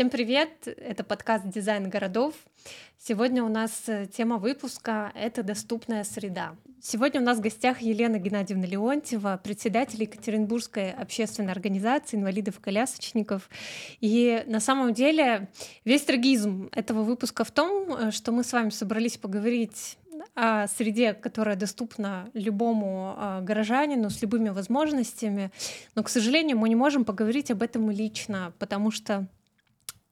Всем привет! Это подкаст «Дизайн городов». Сегодня у нас э, тема выпуска — это доступная среда. Сегодня у нас в гостях Елена Геннадьевна Леонтьева, председатель Екатеринбургской общественной организации инвалидов-колясочников. И на самом деле весь трагизм этого выпуска в том, э, что мы с вами собрались поговорить о среде, которая доступна любому а, горожанину с любыми возможностями. Но, к сожалению, мы не можем поговорить об этом лично, потому что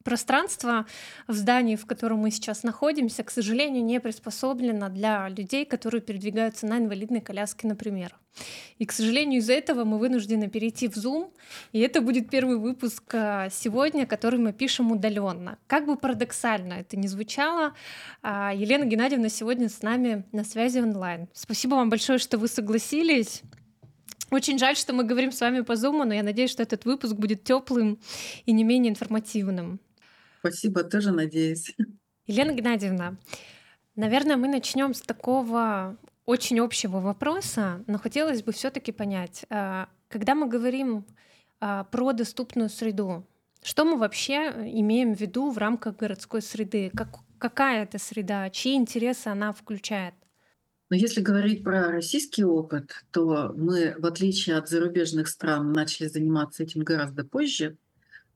пространство в здании, в котором мы сейчас находимся, к сожалению, не приспособлено для людей, которые передвигаются на инвалидной коляске, например. И, к сожалению, из-за этого мы вынуждены перейти в Zoom, и это будет первый выпуск а, сегодня, который мы пишем удаленно. Как бы парадоксально это ни звучало, а, Елена Геннадьевна сегодня с нами на связи онлайн. Спасибо вам большое, что вы согласились. Очень жаль, что мы говорим с вами по Zoom, но я надеюсь, что этот выпуск будет теплым и не менее информативным. Спасибо, тоже надеюсь. Елена Геннадьевна, наверное, мы начнем с такого очень общего вопроса, но хотелось бы все-таки понять, а, когда мы говорим а, про доступную среду, что мы вообще имеем в виду в рамках городской среды? Как, какая это среда? Чьи интересы она включает? Но если говорить про российский опыт, то мы, в отличие от зарубежных стран, начали заниматься этим гораздо позже.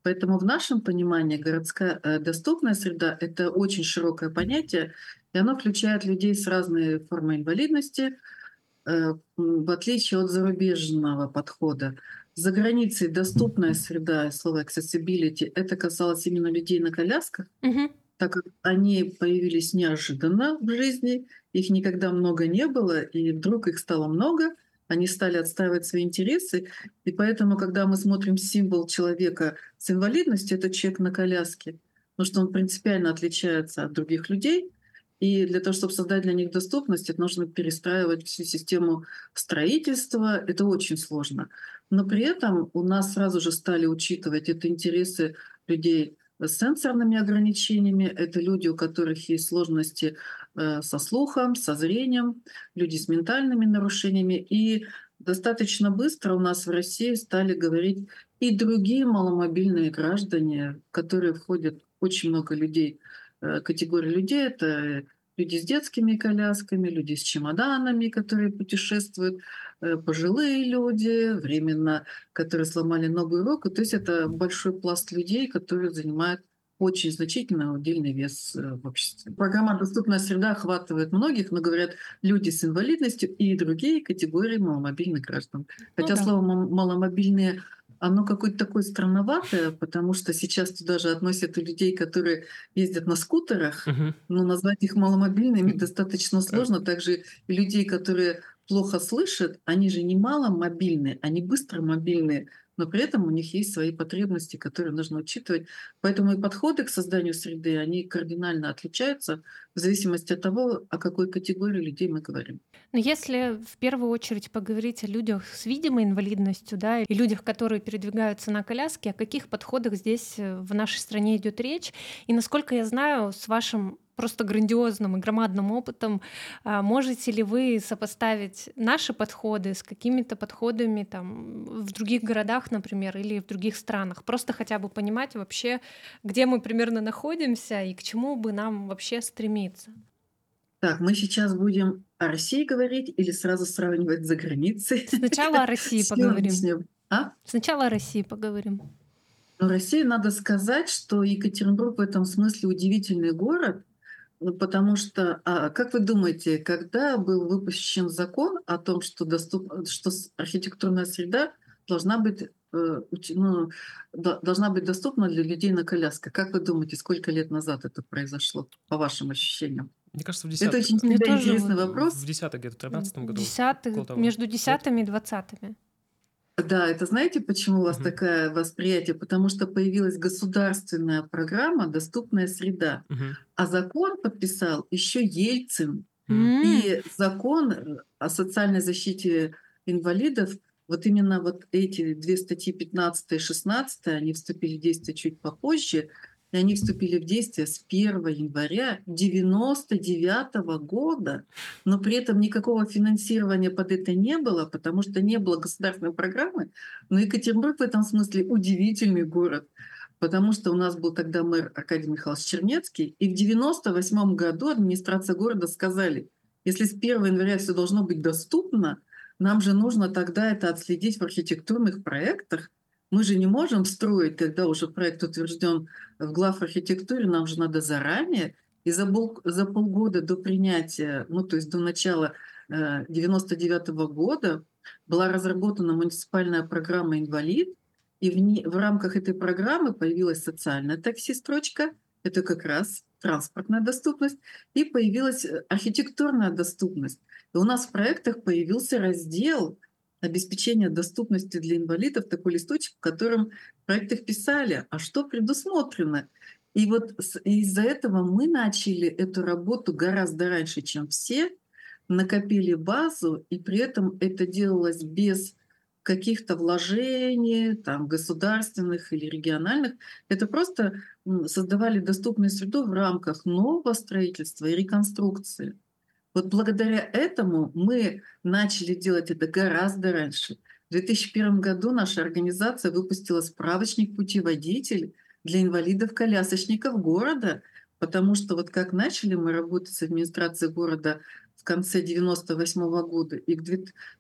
Поэтому в нашем понимании городская э, доступная среда — это очень широкое понятие, и оно включает людей с разной формой инвалидности, э, в отличие от зарубежного подхода. За границей доступная среда, слово accessibility, это касалось именно людей на колясках, угу. так как они появились неожиданно в жизни, их никогда много не было, и вдруг их стало много — они стали отстаивать свои интересы. И поэтому, когда мы смотрим символ человека с инвалидностью, это человек на коляске, потому что он принципиально отличается от других людей. И для того, чтобы создать для них доступность, это нужно перестраивать всю систему строительства. Это очень сложно. Но при этом у нас сразу же стали учитывать это интересы людей с сенсорными ограничениями. Это люди, у которых есть сложности со слухом, со зрением, люди с ментальными нарушениями. И достаточно быстро у нас в России стали говорить и другие маломобильные граждане, которые входят очень много людей, э, категории людей. Это люди с детскими колясками, люди с чемоданами, которые путешествуют, э, пожилые люди, временно, которые сломали ногу и руку. То есть это большой пласт людей, которые занимают очень значительный удельный вес э, в обществе. Программа «Доступная среда» охватывает многих, но говорят люди с инвалидностью и другие категории маломобильных граждан. Ну Хотя ну, да. слово «маломобильные» оно какое-то такое странноватое, потому что сейчас туда же относят и людей, которые ездят на скутерах, uh-huh. но назвать их маломобильными достаточно сложно. Также и людей, которые плохо слышат, они же не маломобильные, они быстро мобильные но при этом у них есть свои потребности, которые нужно учитывать. Поэтому и подходы к созданию среды, они кардинально отличаются в зависимости от того, о какой категории людей мы говорим. Но если в первую очередь поговорить о людях с видимой инвалидностью, да, и людях, которые передвигаются на коляске, о каких подходах здесь э, в нашей стране идет речь? И насколько я знаю, с вашим просто грандиозным и громадным опытом. А, можете ли вы сопоставить наши подходы с какими-то подходами там, в других городах, например, или в других странах? Просто хотя бы понимать вообще, где мы примерно находимся и к чему бы нам вообще стремиться. Так, мы сейчас будем о России говорить или сразу сравнивать за границей? Сначала о России поговорим. А? Сначала о России поговорим. Ну, России надо сказать, что Екатеринбург в этом смысле удивительный город, потому что, а, как вы думаете, когда был выпущен закон о том, что, доступ, что архитектурная среда должна быть, э, ну, должна быть доступна для людей на колясках? Как вы думаете, сколько лет назад это произошло, по вашим ощущениям? Мне кажется, в 10 Это очень интересный вопрос. В 10 где-то, в 13 году. 10 между 10 и 20 да, это знаете, почему у вас угу. такое восприятие? Потому что появилась государственная программа «Доступная среда», угу. а закон подписал еще Ельцин. Угу. И закон э, о социальной защите инвалидов, вот именно вот эти две статьи 15 и 16, они вступили в действие чуть попозже, и они вступили в действие с 1 января 1999 года, но при этом никакого финансирования под это не было, потому что не было государственной программы. Но Екатеринбург в этом смысле удивительный город, потому что у нас был тогда мэр Аркадий Михайлович Чернецкий, и в 98 году администрация города сказали, если с 1 января все должно быть доступно, нам же нужно тогда это отследить в архитектурных проектах. Мы же не можем строить, когда уже проект утвержден в глав архитектуре, нам же надо заранее. И за, пол, за полгода до принятия, ну то есть до начала 1999 э, года была разработана муниципальная программа «Инвалид», и в, не, в рамках этой программы появилась социальная такси-строчка, это как раз транспортная доступность, и появилась э, архитектурная доступность. И у нас в проектах появился раздел обеспечения доступности для инвалидов, такой листочек, в котором в проектах писали, а что предусмотрено. И вот из-за этого мы начали эту работу гораздо раньше, чем все, накопили базу, и при этом это делалось без каких-то вложений, там, государственных или региональных. Это просто создавали доступную среду в рамках нового строительства и реконструкции. Вот благодаря этому мы начали делать это гораздо раньше. В 2001 году наша организация выпустила справочник «Путеводитель» для инвалидов-колясочников города, потому что вот как начали мы работать с администрацией города в конце 98 -го года, и,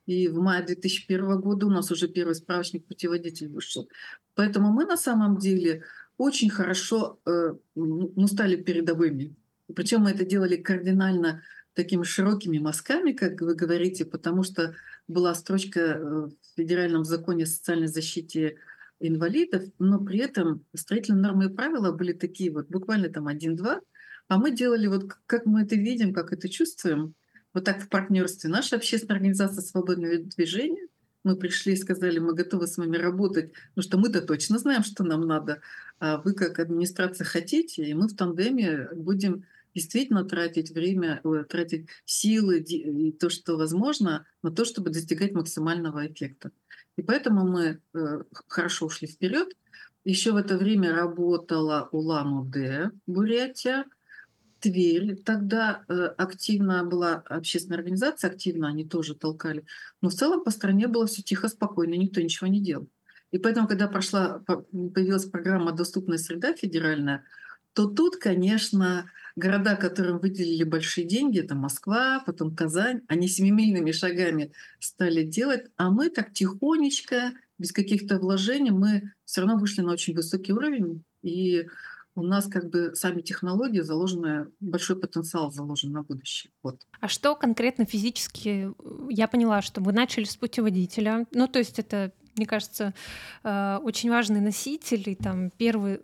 и в мае 2001 года у нас уже первый справочник путеводитель вышел. Поэтому мы на самом деле очень хорошо э, ну, стали передовыми. Причем мы это делали кардинально такими широкими мазками, как вы говорите, потому что была строчка э, в федеральном законе о социальной защите инвалидов, но при этом строительные нормы и правила были такие вот буквально там один-два, а мы делали вот как мы это видим, как это чувствуем, вот так в партнерстве. Наша общественная организация «Свободное движение», мы пришли и сказали, мы готовы с вами работать, потому что мы-то точно знаем, что нам надо, а вы как администрация хотите, и мы в тандеме будем действительно тратить время, э, тратить силы и то, что возможно, на то, чтобы достигать максимального эффекта. И поэтому мы э, хорошо ушли вперед. Еще в это время работала Улан-Удэ, Бурятия, Тверь тогда э, активно была общественная организация, активно они тоже толкали. Но в целом по стране было все тихо, спокойно, никто ничего не делал. И поэтому, когда прошла, появилась программа «Доступная среда» федеральная, то тут, конечно, города, которым выделили большие деньги, это Москва, потом Казань, они семимильными шагами стали делать, а мы так тихонечко, без каких-то вложений, мы все равно вышли на очень высокий уровень. И у нас как бы сами технологии заложены, большой потенциал заложен на будущее. Вот. А что конкретно физически? Я поняла, что вы начали с путеводителя. Ну, то есть это, мне кажется, э, очень важный носитель, и там первый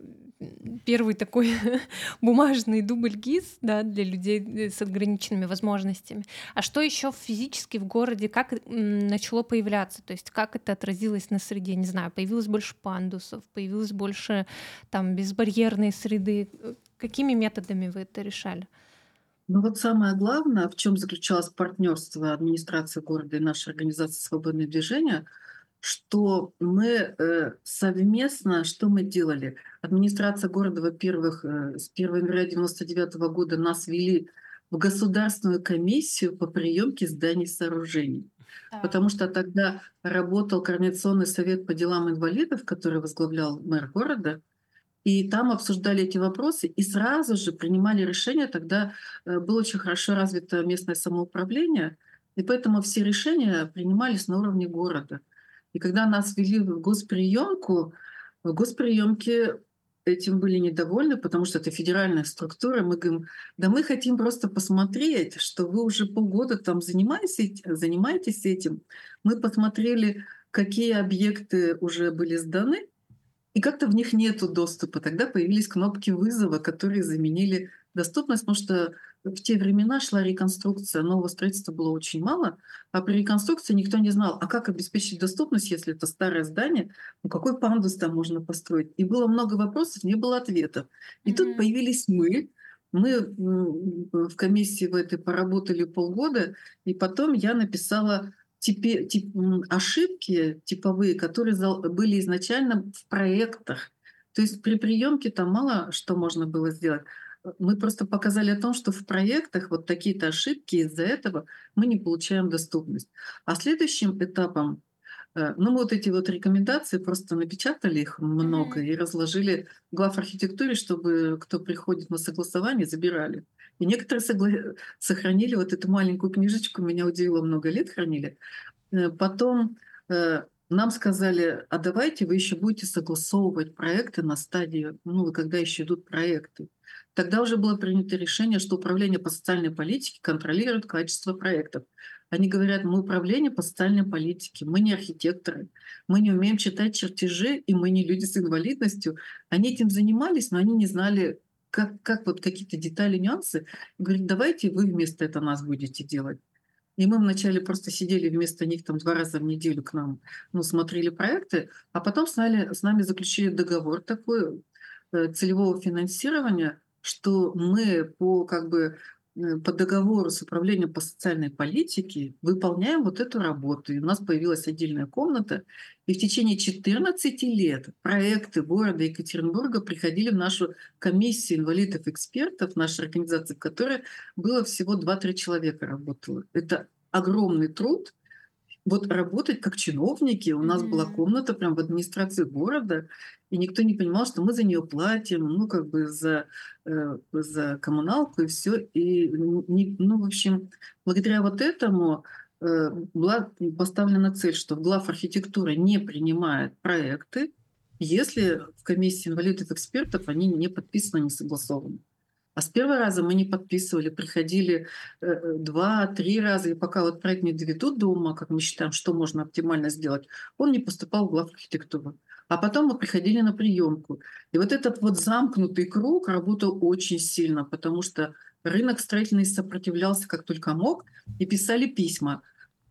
первый такой бумажный дубль ГИС да, для людей э, с ограниченными возможностями. А что еще физически в городе, как начало появляться? То есть как это отразилось на среде? Не знаю, появилось больше пандусов, появилось больше там безбарьерной среды. Какими методами вы это решали? Ну вот самое главное, в чем заключалось партнерство администрации города и нашей организации «Свободное движение», что мы э, совместно, что мы делали? Администрация города, во-первых, э, с 1 января 1999 года нас вели в Государственную комиссию по приемке зданий и сооружений. Так. Потому что тогда работал Координационный совет по делам инвалидов, который возглавлял мэр города, и там обсуждали эти вопросы и сразу же принимали решения. Тогда э, было очень хорошо развито местное самоуправление, и поэтому все решения принимались на уровне города. И когда нас ввели в госприемку, в госприемке этим были недовольны, потому что это федеральная структура. Мы говорим, да мы хотим просто посмотреть, что вы уже полгода там занимаетесь, занимаетесь этим. Мы посмотрели, какие объекты уже были сданы, и как-то в них нет доступа. Тогда появились кнопки вызова, которые заменили доступность, потому что в те времена шла реконструкция, нового строительства было очень мало, а при реконструкции никто не знал, а как обеспечить доступность, если это старое здание, ну какой пандус там можно построить. И было много вопросов, не было ответов. И mm-hmm. тут появились мы, мы в комиссии в этой поработали полгода, и потом я написала типи, тип, ошибки типовые, которые были изначально в проектах. То есть при приемке там мало что можно было сделать мы просто показали о том, что в проектах вот такие-то ошибки, из-за этого мы не получаем доступность. А следующим этапом Э, ну, мы вот эти вот рекомендации просто напечатали их много Мгм. и разложили глав архитектуре, чтобы кто приходит на согласование, забирали. И некоторые согла- сохранили вот эту маленькую книжечку, меня удивило, много лет хранили. Э, Потом э, нам сказали, а давайте вы еще будете согласовывать проекты на стадии, ну, когда еще идут проекты. Тогда уже было принято решение, что Управление по социальной политике контролирует качество проектов. Они говорят, мы управление по социальной политике, мы не архитекторы, мы не умеем читать чертежи, и мы не люди с инвалидностью. Они этим занимались, но они не знали, как, как вот какие-то детали, нюансы. Говорит, давайте вы вместо этого нас будете делать. И мы вначале просто сидели вместо них там два раза в неделю к нам, ну, смотрели проекты, а потом с нами, с нами заключили договор такой э, целевого финансирования, что мы по как бы э, по договору с управлением по социальной политике выполняем вот эту работу. И у нас появилась отдельная комната. И в течение 14 лет проекты города Екатеринбурга приходили в нашу комиссию инвалидов-экспертов, нашей организации, в которой было всего 2-3 человека работало. Это огромный труд, вот работать как чиновники. У нас была Мгм. комната прям в администрации города, и никто не понимал, что мы за нее платим, ну, как бы за, э, за коммуналку и все. И, н- не- ну, в общем, благодаря вот этому э, была поставлена цель, что глав архитектуры не принимает проекты, если в комиссии инвалидов-экспертов они не подписаны, не согласованы. А с первого раза мы не подписывали, приходили э, два-три раза, и пока вот проект не доведут до ума, как мы считаем, что можно оптимально сделать, он не поступал в глав архитектуры. А потом мы приходили на приемку. И вот этот вот замкнутый круг работал очень сильно, потому что рынок строительный сопротивлялся как только мог, и писали письма.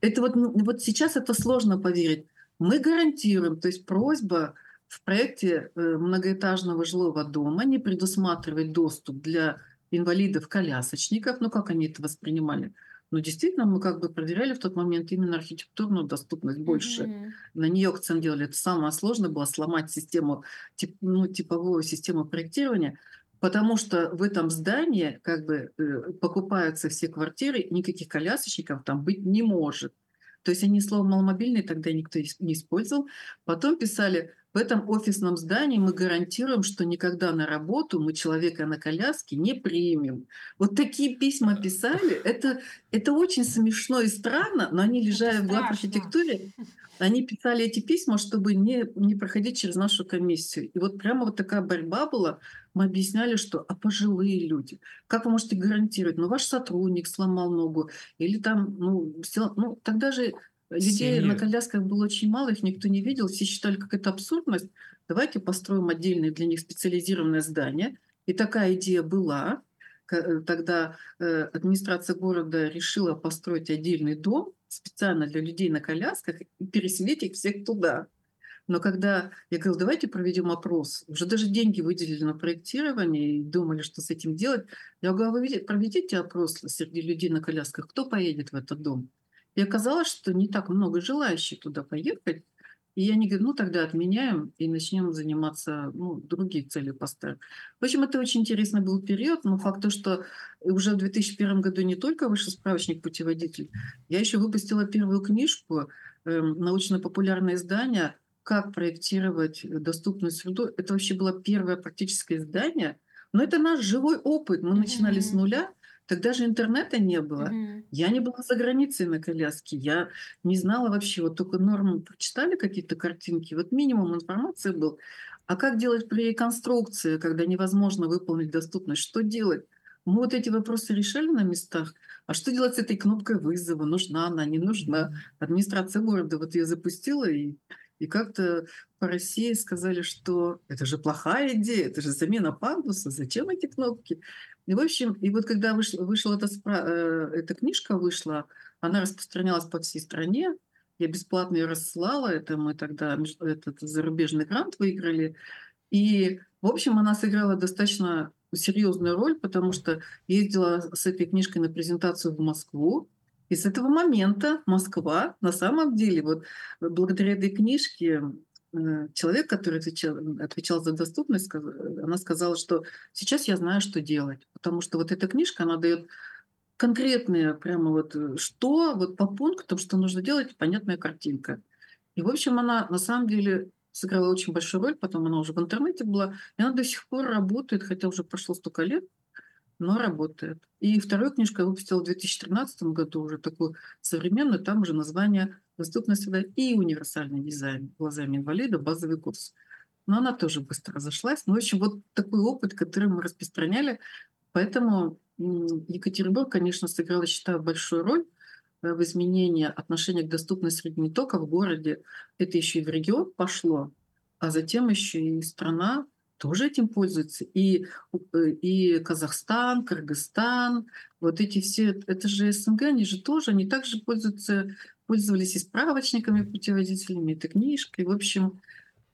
Это вот, вот сейчас это сложно поверить. Мы гарантируем, то есть просьба в проекте э, многоэтажного жилого дома не предусматривать доступ для инвалидов-колясочников, ну как они это воспринимали. Но действительно мы как бы проверяли в тот момент именно архитектурную доступность больше. Мгм. На нее акцент делали. Это самое сложное было сломать систему, тип, ну, типовую систему проектирования, потому что в этом здании как бы э, покупаются все квартиры, никаких колясочников там быть не может. То есть они слово «маломобильный» тогда никто не использовал. Потом писали, в этом офисном здании мы гарантируем, что никогда на работу мы человека на коляске не примем. Вот такие письма писали. Это, это очень смешно и странно, но они, лежали в глав архитектуре, они писали эти письма, чтобы не, не проходить через нашу комиссию. И вот прямо вот такая борьба была. Мы объясняли, что а пожилые люди, как вы можете гарантировать? Ну, ваш сотрудник сломал ногу, или там, ну, сел- ну тогда же людей на Семьи. колясках было очень мало, их никто не видел, все считали, как это абсурдность. Давайте построим отдельное для них специализированное здание. И такая идея была. Э, Тогда э, администрация города решила построить отдельный дом специально для людей на колясках и переселить их всех туда. Но когда я говорю, давайте проведем опрос, уже даже деньги выделили на проектирование и думали, что с этим делать. Я говорю, «А вы проведите опрос среди людей на колясках, кто поедет в этот дом. И оказалось, что не так много желающих туда поехать. И они говорят, ну тогда отменяем и начнем заниматься, ну, другие цели поставим. В общем, это очень интересный был период, но факт то, что уже в 2001 году не только вышел справочник «Путеводитель», я еще выпустила первую книжку, эм, научно-популярное издание «Как проектировать доступную среду». Это вообще было первое практическое издание, но это наш живой опыт. Мы начинали с нуля, тогда же интернета не было. Мгм. Я не была за границей на коляске, я не знала вообще, вот только нормы прочитали какие-то картинки, вот минимум информации был. А как делать при реконструкции, когда невозможно выполнить доступность? Что делать? Мы вот эти вопросы решали на местах. А что делать с этой кнопкой вызова? Нужна она, не нужна? Администрация города вот ее запустила, и, и как-то по России сказали, что это же плохая идея, это же замена пандуса, зачем эти кнопки? И, в общем, и вот когда вышла, вышла эта, э, эта книжка, вышла, она распространялась по всей стране, я бесплатно ее рассылала, это мы тогда этот зарубежный грант выиграли. И, в общем, она сыграла достаточно серьезную роль, потому что ездила с этой книжкой на презентацию в Москву. И с этого момента Москва, на самом деле, вот благодаря этой книжке, э, человек, который отвечал, отвечал за доступность, сказ- она сказала, что сейчас я знаю, что делать. Потому что вот эта книжка, она дает конкретные прямо вот э, что, вот по пунктам, что нужно делать, понятная картинка. И, в общем, она на самом деле сыграла очень большую роль, потом она уже в интернете была, и она до сих пор работает, хотя уже прошло столько лет, но работает. И вторую книжку я выпустила в 2013 году, уже такую современную, там уже название «Доступная среда и универсальный дизайн глазами инвалида. Базовый курс». Но она тоже быстро разошлась. Ну, в общем, вот такой опыт, который мы распространяли. Поэтому Екатеринбург, конечно, сыграл, я считаю, большую роль э, в изменении отношения к доступной среде не только в городе, это еще и в регион пошло, а затем еще и страна тоже этим пользуется. И, э, и Казахстан, Кыргызстан, вот эти все, это же СНГ, они же тоже, они также пользуются, пользовались и справочниками, путеводителями, и книжкой. В общем,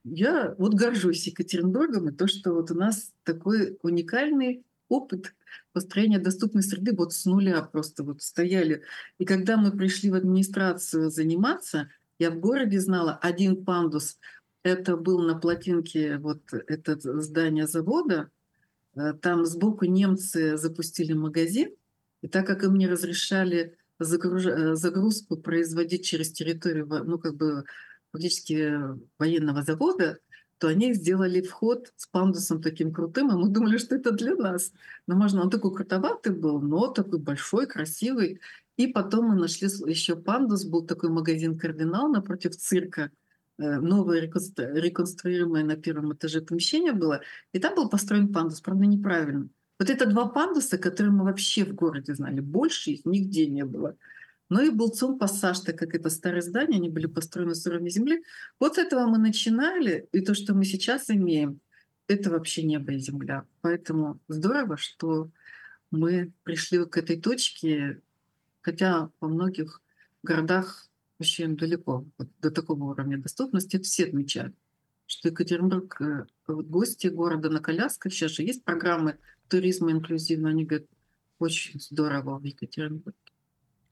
я вот горжусь Екатеринбургом и то, что вот у нас такой уникальный опыт построения доступной среды вот с нуля просто вот стояли. И когда мы пришли в администрацию заниматься, я в городе знала один пандус. Это был на плотинке вот это здание завода. Э, там сбоку немцы запустили магазин. И так как им не разрешали загруж... Э, загрузку производить через территорию, ну как бы фактически военного завода, то они сделали вход с пандусом таким крутым, и мы думали, что это для нас. Но можно, он такой крутоватый был, но такой большой, красивый. И потом мы нашли еще пандус, был такой магазин «Кардинал» напротив цирка, новое реконструируемое на первом этаже помещение было, и там был построен пандус, правда, неправильно. Вот это два пандуса, которые мы вообще в городе знали. Больше их нигде не было. Ну и был ЦУМ пассаж, так как это старые здания, они были построены с уровня земли. Вот с этого мы начинали, и то, что мы сейчас имеем, это вообще небо и земля. Поэтому здорово, что мы пришли к этой точке, хотя во многих городах вообще далеко вот, до такого уровня доступности. Все отмечают, что Екатеринбург, э, вот гости города на колясках, сейчас же есть программы туризма инклюзивного, они говорят, очень здорово в Екатеринбурге.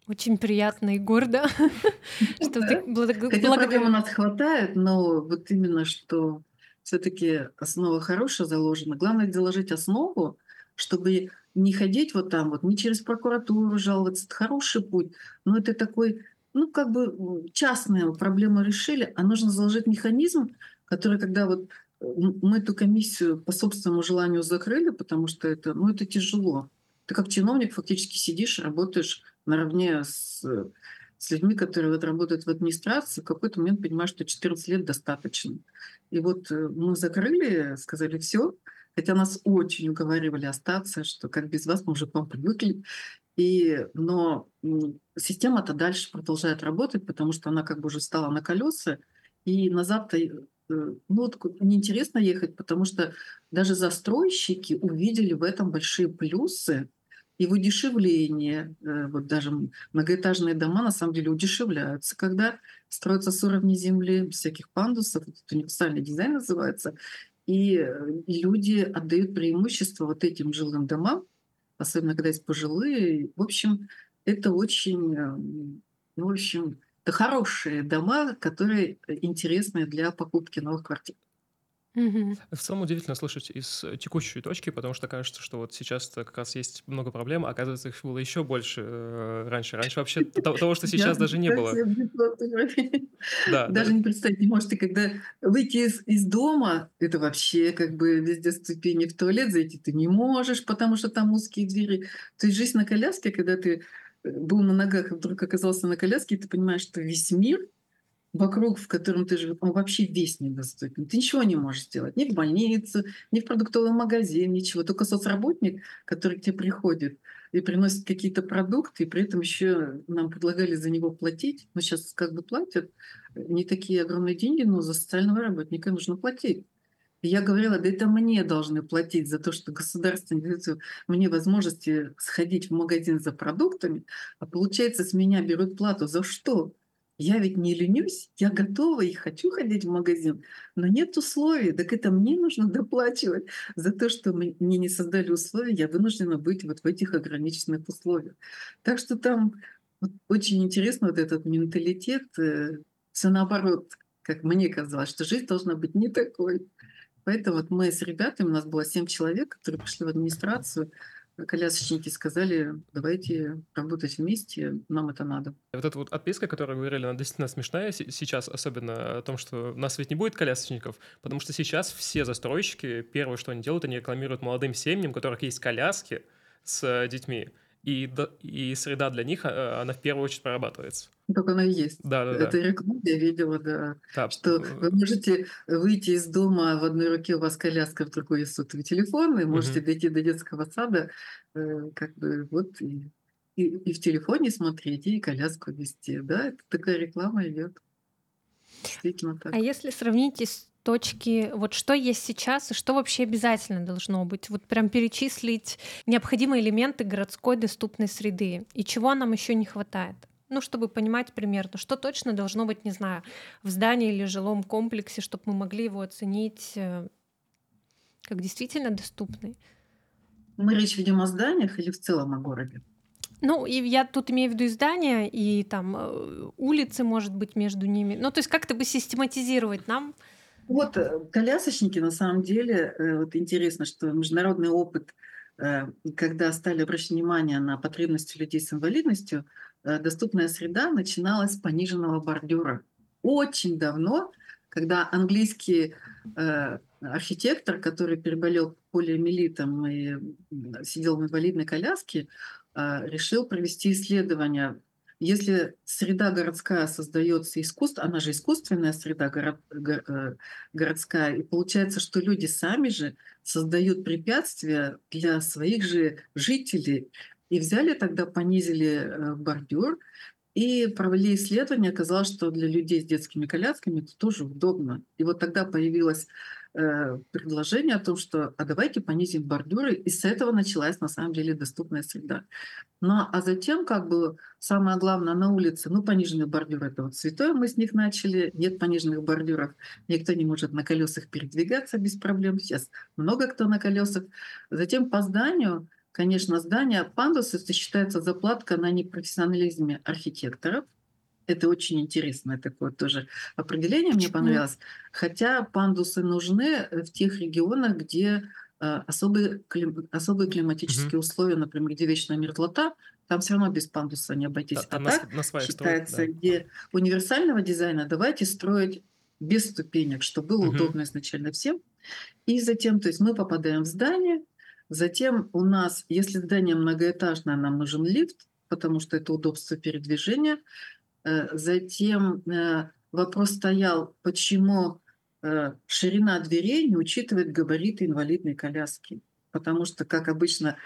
Очень приятно и гордо, что ты Хотя проблем у нас хватает, но вот именно что все-таки основа хорошая заложена. Главное заложить основу, чтобы не ходить вот там вот, не через прокуратуру жаловаться. Это хороший путь, но это такой, ну как бы частная проблема решили, а нужно заложить механизм, который, когда вот мы эту комиссию по собственному желанию закрыли, потому что это, ну, это тяжело. Ты как чиновник фактически сидишь, работаешь наравне с, с людьми, которые вот работают в администрации, в какой-то момент понимаешь, что 14 лет достаточно. И вот э, мы закрыли, сказали все, хотя нас очень уговаривали остаться, что как без вас мы уже к вам привыкли. И, но система-то дальше продолжает работать, потому что она как бы уже стала на колеса, и назад-то э, ну, вот неинтересно ехать, потому что даже застройщики увидели в этом большие плюсы, и в удешевлении, э, вот даже многоэтажные дома на самом деле удешевляются, когда строятся с уровня земли, всяких пандусов, это универсальный дизайн называется, и э, люди отдают преимущество вот этим жилым домам, особенно когда есть пожилые. В общем, это очень, э, ну, в общем, это хорошие дома, которые интересны для покупки новых квартир. В целом удивительно слышать из текущей точки, потому что кажется, что вот сейчас как раз есть много проблем, а оказывается, их было еще больше э, раньше. Раньше вообще того, что сейчас даже не было. Да, Даже не представить не можете, когда выйти из, из дома, это вообще как бы везде ступени в туалет зайти ты не можешь, потому что там узкие двери. То есть жизнь на коляске, когда ты э, был на ногах и вдруг оказался на коляске, и ты понимаешь, что весь мир вокруг, в котором ты живешь, он вообще весь недоступен. Ты ничего не можешь сделать. Ни в больницу, ни в продуктовый магазин, ничего. Только соцработник, который к тебе приходит и приносит какие-то продукты, и при этом еще нам предлагали за него платить. Но сейчас как бы платят не такие огромные деньги, но за социального работника нужно платить. И я говорила, да это мне должны платить за то, что государство не дает мне возможности сходить в магазин за продуктами, а получается с меня берут плату за что? Я ведь не ленюсь, я готова и хочу ходить в магазин, но нет условий. Так это мне нужно доплачивать за то, что мне не создали условия, я вынуждена быть вот в этих ограниченных условиях. Так что там вот очень интересно вот этот менталитет, э, все наоборот, как мне казалось, что жизнь должна быть не такой. Поэтому вот мы с ребятами, у нас было семь человек, которые пришли в администрацию, колясочники сказали, давайте работать вместе, нам это надо. Вот эта вот отписка, которую вы говорили, она действительно смешная сейчас, особенно о том, что у нас ведь не будет колясочников, потому что сейчас все застройщики, первое, что они делают, они рекламируют молодым семьям, у которых есть коляски с детьми, и, и среда для них, а, она в первую очередь прорабатывается. Так оно и есть. Да, да, да. Это реклама, я видела, да. да. Что вы можете выйти из дома, в одной руке у вас коляска, в другой сотовый телефон, и можете угу. дойти до детского сада, э, как бы вот и, и, и в телефоне смотреть, и коляску вести. Да, это такая реклама идет. Действительно так. А если сравнить с точки, вот что есть сейчас и что вообще обязательно должно быть? Вот прям перечислить необходимые элементы городской доступной среды и чего нам еще не хватает ну, чтобы понимать примерно, что точно должно быть, не знаю, в здании или жилом комплексе, чтобы мы могли его оценить э, как действительно доступный. Мы речь ведем о зданиях или в целом о городе? Ну, и я тут имею в виду и здания, и там э, улицы, может быть, между ними. Ну, то есть как-то бы систематизировать нам. Вот э, колясочники, на самом деле, вот интересно, что международный опыт, когда стали обращать внимание на потребности людей с инвалидностью, Э, доступная среда начиналась с пониженного бордюра. Очень давно, когда английский э, архитектор, который переболел полиомиелитом и сидел в инвалидной коляске, э, решил провести исследование. Если среда городская создается искусственно, она же искусственная среда город, го, городская, и получается, что люди сами же создают препятствия для своих же жителей. И взяли тогда, понизили э, бордюр и провели исследование. Оказалось, что для людей с детскими колясками это тоже удобно. И вот тогда появилось э, предложение о том, что а давайте понизим бордюры. И с этого началась на самом деле доступная среда. Ну а затем, как бы самое главное, на улице, ну пониженный бордюр это вот святое, мы с них начали. Нет пониженных бордюров, никто не может на колесах передвигаться без проблем. Сейчас много кто на колесах. Затем по зданию Конечно, здание пандус это считается заплатка на непрофессионализме архитекторов. Это очень интересное такое тоже определение, мне понравилось. Хотя пандусы нужны в тех регионах, где э, особые, клим, особые климатические угу. условия, например, где вечная мерзлота, там все равно без пандуса не обойтись. Да, а так на считается, строят, да. где универсального дизайна давайте строить без ступенек, чтобы было угу. удобно изначально всем. И затем, то есть мы попадаем в здание, Затем у нас, если здание многоэтажное, нам нужен лифт, потому что это удобство передвижения. Э, затем э, вопрос стоял, почему э, ширина дверей не учитывает габариты инвалидной коляски. Потому что, как обычно,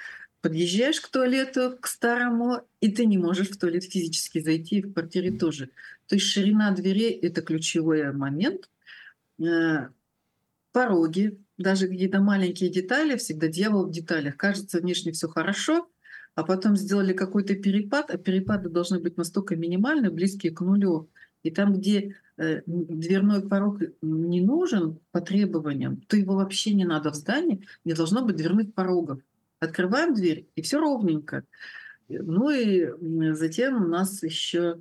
подъезжаешь к туалету, к старому, и ты не можешь в туалет физически зайти, в квартире тоже. То есть ширина дверей — это ключевой момент. Пороги, даже какие-то маленькие детали, всегда дьявол в деталях. Кажется, внешне все хорошо, а потом сделали какой-то перепад, а перепады должны быть настолько минимальны, близкие к нулю. И там, где э, дверной порог не нужен по требованиям, то его вообще не надо в здании, не должно быть дверных порогов. Открываем дверь, и все ровненько. Ну и затем у нас еще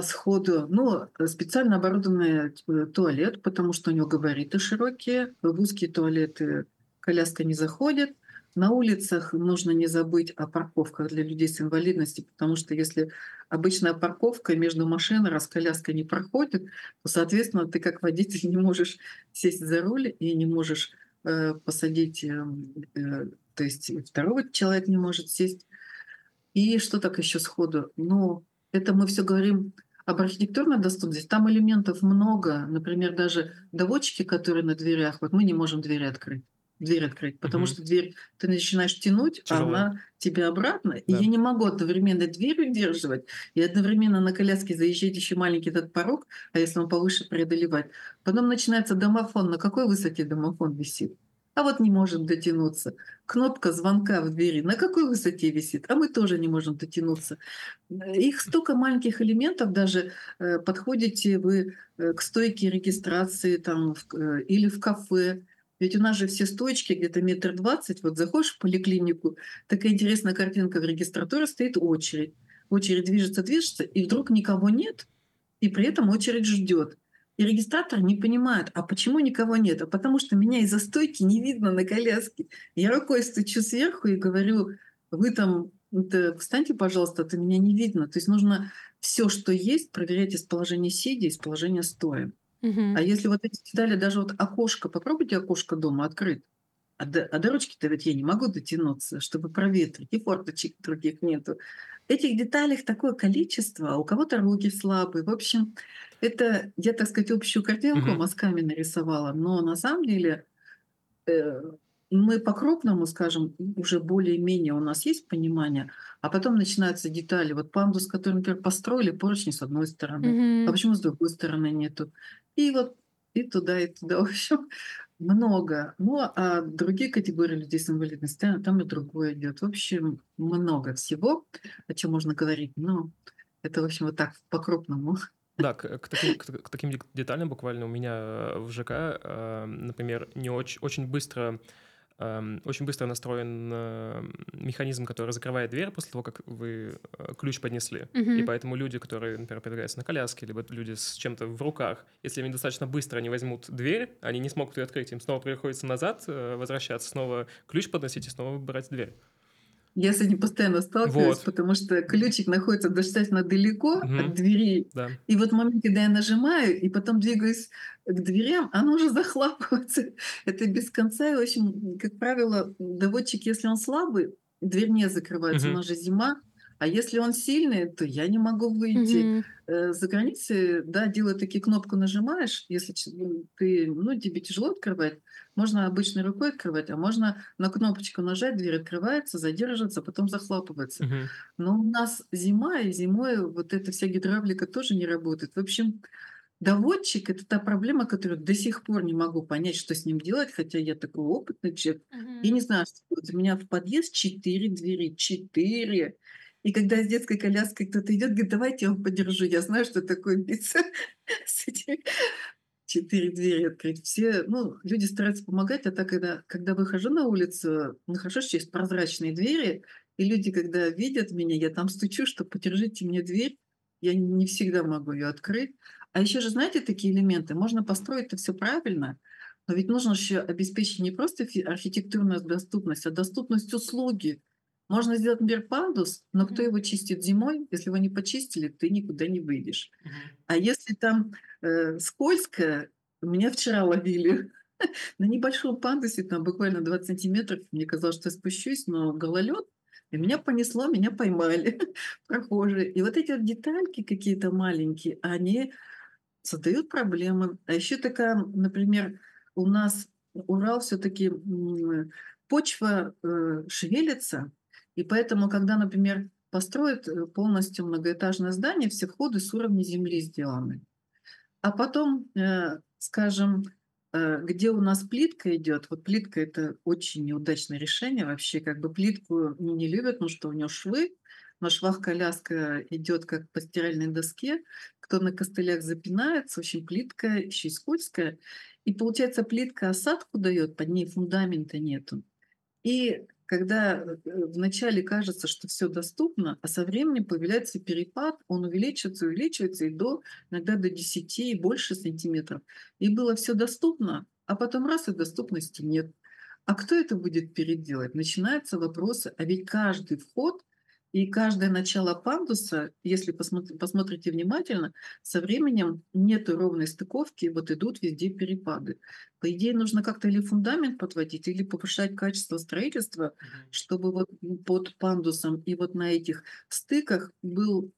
сходу, ну, специально оборудованный э, туалет, потому что у него габариты широкие, в узкие туалеты коляска не заходит. На улицах нужно не забыть о парковках для людей с инвалидностью, потому что если обычная парковка между машиной, раз коляска не проходит, то, соответственно, ты как водитель не можешь сесть за руль и не можешь э, посадить, э, э, то есть второго человек не может сесть. И что так еще сходу? Ну, это мы все говорим об архитектурной доступности. Там элементов много. Например, даже доводчики, которые на дверях, вот мы не можем двери открыть дверь открыть, потому угу. что дверь ты начинаешь тянуть, а Тяжело. а она тебе обратно. Да. И я не могу одновременно дверь удерживать и одновременно на коляске заезжать еще маленький этот порог, а если он повыше преодолевать. Потом начинается домофон. На какой высоте домофон висит? а вот не можем дотянуться. Кнопка звонка в двери на какой высоте висит, а мы тоже не можем дотянуться. Их столько маленьких элементов, даже э, подходите вы э, к стойке регистрации там, э, или в кафе, ведь у нас же все стоечки где-то метр двадцать, вот заходишь в поликлинику, такая интересная картинка в регистратуре, стоит очередь. Очередь движется, движется, и вдруг никого нет, и при этом очередь ждет. И регистратор не понимает, а почему никого нет? А потому что меня из-за стойки не видно на коляске. Я рукой стучу сверху и говорю, вы там, это, встаньте, пожалуйста, это меня не видно. То есть нужно все, что есть, проверять из положения сидя, из положения стоя. А если вот эти детали, даже вот окошко, попробуйте окошко дома открыть. А до, а до ручки-то ведь я не могу дотянуться, чтобы проветрить, и форточек других нету. Этих деталей такое количество, а у кого-то руки слабые. В общем, это я, так сказать, общую картинку Мгм. мазками нарисовала, но на самом деле э, мы по-крупному, скажем, уже более-менее у нас есть понимание, а потом начинаются детали. Вот пандус, который, например, построили, поручни с одной стороны, а Мгм. почему с другой стороны нету? И вот и туда, и туда. В общем, много. Ну, а другие категории людей с инвалидностью, там и другое идет. В общем, много всего, о чем можно говорить. Но это, в общем, вот так по-крупному. Да, к, к таким, к, к таким де- деталям буквально у меня в ЖК, э, например, не очень, очень быстро очень быстро настроен э, механизм, который закрывает дверь после того, как вы э, ключ поднесли. И Мгм. поэтому люди, которые, например, передвигаются на коляске, либо люди с чем-то в руках, если они достаточно быстро не возьмут дверь, они не смогут ее открыть, им снова приходится назад э, возвращаться, снова ключ подносить и снова выбирать дверь. Я с этим постоянно сталкиваюсь, Вот, потому что ключик находится достаточно далеко от Мгм. двери. да. И вот в момент, когда я нажимаю и потом двигаюсь к дверям, оно уже захлапывается. Это без конца. И, в общем, как правило, доводчик, если он слабый, дверь не закрывается. У Мгм. нас же зима. А если он сильный, то я не могу выйти. Э, За границей, да, делают такие кнопку нажимаешь, если ну, ты, ну, тебе тяжело открывать, можно обычной рукой открывать, а можно на кнопочку нажать, дверь открывается, задерживается, потом захлапывается. Мгм. Но у нас зима, и зимой вот эта вся гидравлика тоже не работает. В общем, доводчик– это та проблема, которую до сих пор не могу понять, что с ним делать, хотя я такой опытный человек. Я Мгм. не знаю, что делать. У меня в подъезд четыре двери, четыре. И когда с детской коляской кто-то идет, говорит, давайте я вам подержу. Я знаю, что такое биться с этими четыре двери открыть. Все, ну, люди стараются помогать, а так, когда, когда выхожу на улицу, что есть прозрачные двери, и люди, когда видят меня, я там стучу, что подержите мне дверь, я не всегда могу ее открыть. А еще же, знаете, такие элементы, можно построить это все правильно, но ведь нужно еще обеспечить не просто архитектурную доступность, а доступность услуги. Можно сделать, например, пандус, но кто его чистит зимой? Если его не почистили, ты никуда не выйдешь. А если там э, скользко, меня вчера ловили на небольшом пандусе, там буквально 20 сантиметров, мне казалось, что я спущусь, но гололед, и меня понесло, меня поймали прохожие. И вот эти вот детальки какие-то маленькие, они создают проблемы. А еще такая, например, у нас Урал все-таки почва э, шевелится, и поэтому, когда, например, построят э, полностью многоэтажное здание, все входы с уровня земли сделаны. А потом, э, скажем, э, где у нас плитка идет, вот плитка это очень неудачное решение вообще, как бы плитку не, любят, потому что у нее швы, на швах коляска идет как по стиральной доске, кто на костылях запинается, очень плитка, еще и скользкая. И получается, плитка осадку дает, под ней фундамента нету. И когда э, вначале кажется, что все доступно, а со временем появляется перепад, он увеличивается, увеличивается и до иногда до 10 и больше сантиметров. И было все доступно, а потом раз и доступности нет. А кто это будет переделать? Начинаются вопросы, а ведь каждый вход и каждое начало пандуса, если посмотри- посмотрите внимательно, со временем нет ровной стыковки, вот идут везде перепады. По идее, нужно как-то или фундамент подводить, или повышать качество строительства, чтобы вот под пандусом и вот на этих стыках был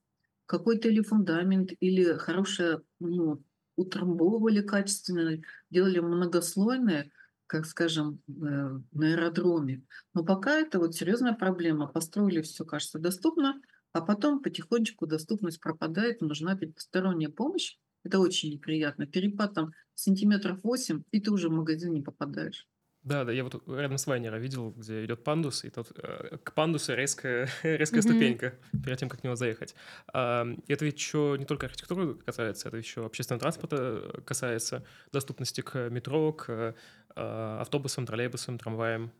какой-то или фундамент, или хорошее, ну, утрамбовывали качественно, делали многослойное, как скажем, э, на аэродроме. Но пока это вот серьезная проблема. Построили все, кажется, доступно, а потом потихонечку доступность пропадает, нужна опять посторонняя помощь. Это очень неприятно. Перепад там сантиметров 8, и ты уже в магазин не попадаешь. Да, да, я вот рядом с Вайнера видел, где идет пандус, и тут э, к пандусу резкая, резкая Мгм. ступенька перед тем, как в него заехать. А, это ведь еще не только архитектуры касается, это еще общественного транспорта касается, доступности к метро, к э, автобусам, троллейбусам, трамваям.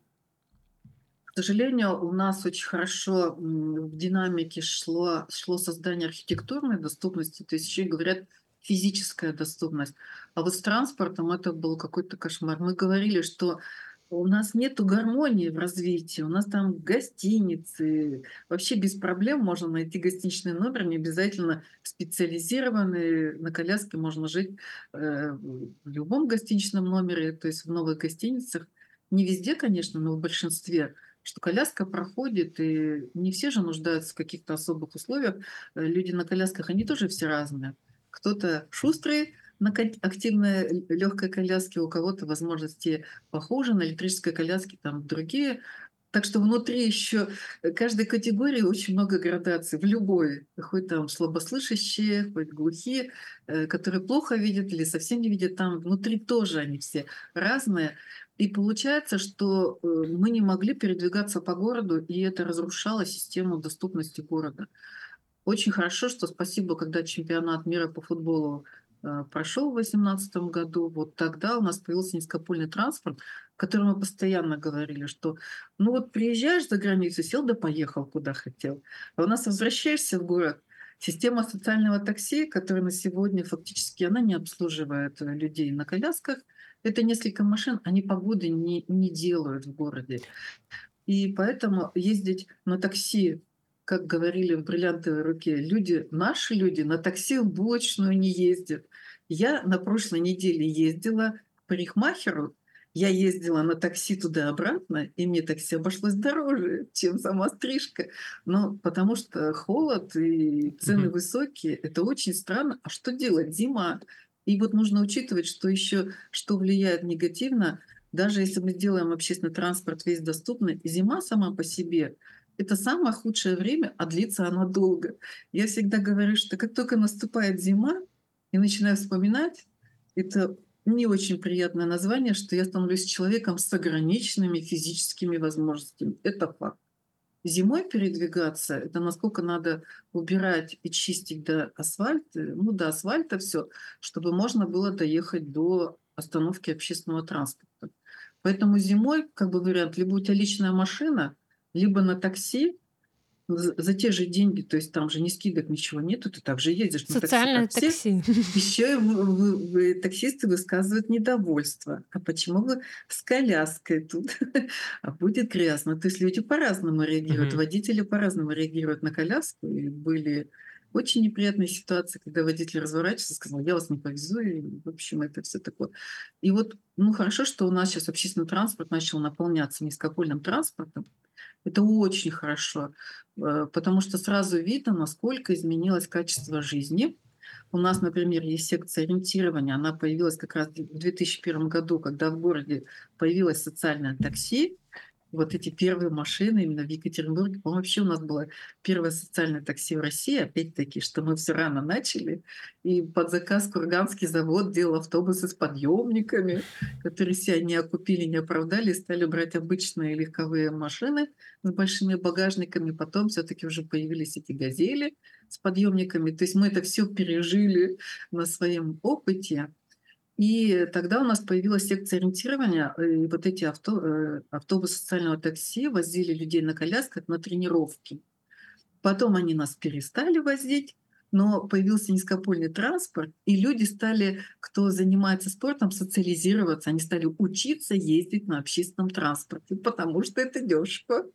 К сожалению, у нас очень хорошо в динамике шло, шло создание архитектурной доступности. То есть еще и говорят физическая доступность. А вот с транспортом это был какой-то кошмар. Мы говорили, что у нас нет гармонии в развитии, у нас там гостиницы. Вообще без проблем можно найти гостиничный номер, не обязательно специализированный. На коляске можно жить э, в любом гостиничном номере, то есть в новых гостиницах. Не везде, конечно, но в большинстве что коляска проходит, и не все же нуждаются в каких-то особых условиях. Э, люди на колясках, они тоже все разные. Кто-то шустрый, на активной легкой коляске, у кого-то возможности похожи на электрической коляске, там другие. Так что внутри еще каждой категории очень много градаций, в любой, хоть там слабослышащие, хоть глухие, э, которые плохо видят или совсем не видят, там внутри тоже они все разные. И получается, что э, мы не могли передвигаться по городу, и это разрушало систему доступности города. Очень хорошо, что спасибо, когда чемпионат мира по футболу Э, прошел в 2018 году, вот тогда у нас появился низкопольный транспорт, о котором мы постоянно говорили, что ну вот приезжаешь за границу, сел да поехал куда хотел. А у нас возвращаешься в город, система социального такси, которая на сегодня фактически она не обслуживает э, людей на колясках, это несколько машин, они погоды не, не делают в городе. И поэтому ездить на такси как говорили в бриллиантовой руке, люди, наши люди на такси в булочную не ездят. Я на прошлой неделе ездила к парикмахеру, я ездила на такси туда-обратно, и мне такси обошлось дороже, чем сама стрижка. Но потому что холод и цены mm-hmm. высокие, это очень странно. А что делать? Зима. И вот нужно учитывать, что еще что влияет негативно, даже если мы сделаем общественный транспорт весь доступный, зима сама по себе это самое худшее время, а длится оно долго. Я всегда говорю, что как только наступает зима, и начинаю вспоминать, это не очень приятное название, что я становлюсь человеком с ограниченными физическими возможностями. Это факт. Зимой передвигаться, это насколько надо убирать и чистить до асфальта, ну до асфальта все, чтобы можно было доехать до остановки общественного транспорта. Поэтому зимой, как бы вариант, либо у тебя личная машина – либо на такси за те же деньги, то есть там же ни скидок, ничего нету, ты также Социальное на такси. такси. Еще вы, вы, вы, таксисты высказывают недовольство. А почему вы с коляской тут? а будет грязно. То есть люди по-разному реагируют, mm-hmm. водители по-разному реагируют на коляску. И были очень неприятные ситуации, когда водитель разворачивается и сказал, я вас не повезу, и, в общем, это все такое. И вот, ну, хорошо, что у нас сейчас общественный транспорт начал наполняться низкопольным транспортом, это очень хорошо, э, потому что сразу видно, насколько изменилось качество жизни. У нас, например, есть секция ориентирования. Она появилась как раз в 2001 году, когда в городе появилось социальное такси вот эти первые машины именно в Екатеринбурге. По-моему, вообще у нас было первое социальное такси в России, опять-таки, что мы все рано начали. И под заказ Курганский завод делал автобусы с подъемниками, которые себя не окупили, не оправдали, и стали брать обычные легковые машины с большими багажниками. Потом все-таки уже появились эти газели с подъемниками. То есть мы это все пережили на своем опыте. И тогда у нас появилась секция ориентирования, и вот эти авто, э, автобусы социального такси возили людей на колясках на тренировки. Потом они нас перестали возить, но появился низкопольный транспорт, и люди стали, кто занимается спортом, социализироваться, они стали учиться ездить на общественном транспорте, потому что это дешево.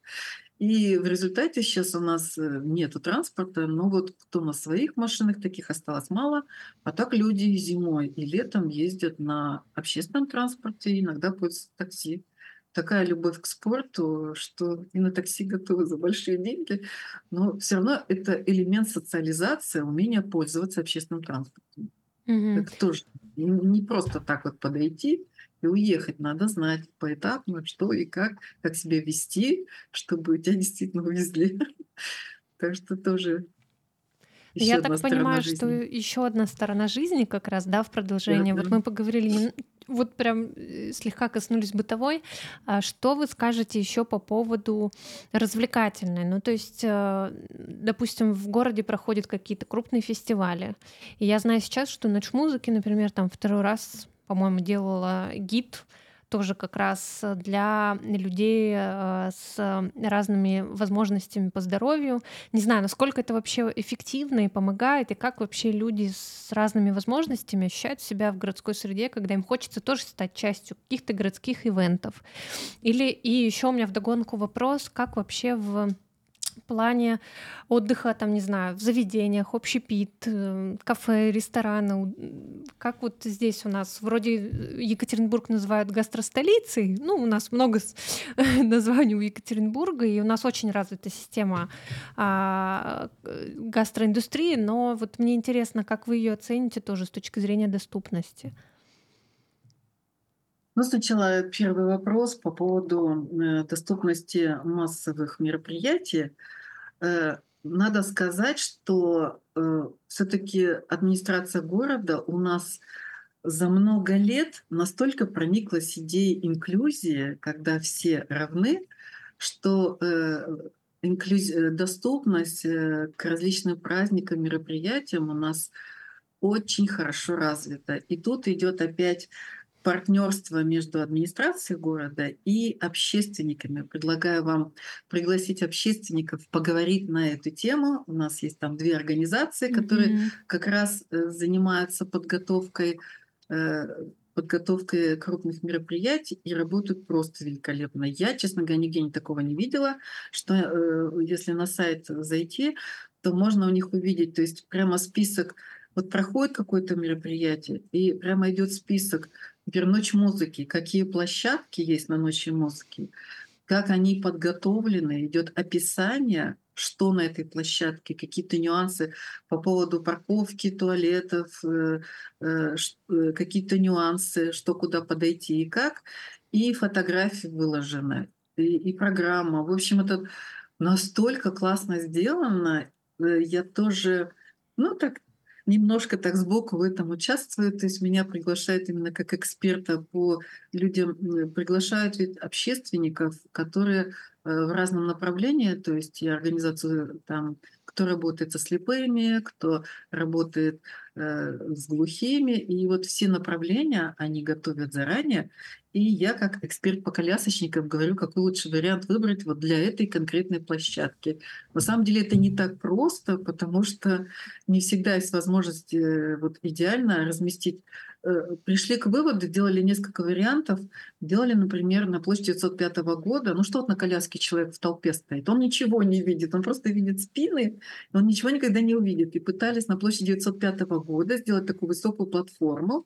И в результате сейчас у нас э, нету транспорта, но вот кто на своих машинах, таких осталось мало, а так люди зимой и летом ездят на общественном транспорте, иногда пользуются такси. Такая любовь к спорту, что и на такси готовы за большие деньги, но все равно это элемент социализации, умение пользоваться общественным транспортом. Mm-hmm. Это тоже не просто так вот подойти и уехать надо знать поэтапно, что и как, как себя вести, чтобы тебя действительно увезли. Так что тоже еще Я так понимаю, жизни. что еще одна сторона жизни как раз, да, в продолжение. Да, вот да. мы поговорили, вот прям э, слегка коснулись бытовой. А что вы скажете еще по поводу развлекательной? Ну, то есть, э, допустим, в городе проходят какие-то крупные фестивали. И я знаю сейчас, что Ночь музыки, например, там второй раз по-моему, делала гид тоже как раз для людей э, с разными возможностями по здоровью. Не знаю, насколько это вообще эффективно и помогает, и как вообще люди с разными возможностями ощущают себя в городской среде, когда им хочется тоже стать частью каких-то городских ивентов. Или и еще у меня вдогонку вопрос, как вообще в плане отдыха, там, не знаю, в заведениях, общепит, э, кафе, рестораны. Как вот здесь у нас, вроде Екатеринбург называют гастростолицей, ну, у нас много названий у Екатеринбурга, и у нас очень развита система а, гастроиндустрии, но вот мне интересно, как вы ее оцените тоже с точки зрения доступности. Ну, сначала первый вопрос по поводу э, доступности массовых мероприятий. Э, надо сказать, что э, все-таки администрация города у нас за много лет настолько прониклась идеей инклюзии, когда все равны, что доступность к различным праздникам, мероприятиям у нас очень хорошо развита. И тут идет опять партнерство между администрацией города и общественниками. Предлагаю вам пригласить общественников поговорить на эту тему. У нас есть там две организации, которые mm-hmm. как раз э, занимаются подготовкой э, подготовкой крупных мероприятий и работают просто великолепно. Я, честно говоря, нигде такого не видела, что э, если на сайт зайти, то можно у них увидеть, то есть прямо список вот проходит какое-то мероприятие, и прямо идет список Например, ночь музыки. Какие площадки есть на ночи музыки? Как они подготовлены? Идет описание, что на этой площадке, какие-то нюансы по поводу парковки, туалетов, э, э, э, какие-то нюансы, что куда подойти и как. И фотографии выложены, и, и программа. В общем, это настолько классно сделано. Я тоже, ну так немножко так сбоку в этом участвует, то есть меня приглашают именно как эксперта по людям, приглашают ведь общественников, которые э, в разном направлении, то есть и организацию там, кто работает со слепыми, кто работает э, с глухими, и вот все направления они готовят заранее, и я как эксперт по колясочникам говорю, какой лучший вариант выбрать вот для этой конкретной площадки. На самом деле это не так просто, потому что не всегда есть возможность э, вот идеально разместить пришли к выводу, делали несколько вариантов. Делали, например, на площади 905 года. Ну что вот на коляске человек в толпе стоит? Он ничего не видит, он просто видит спины, он ничего никогда не увидит. И пытались на площади 905 года сделать такую высокую платформу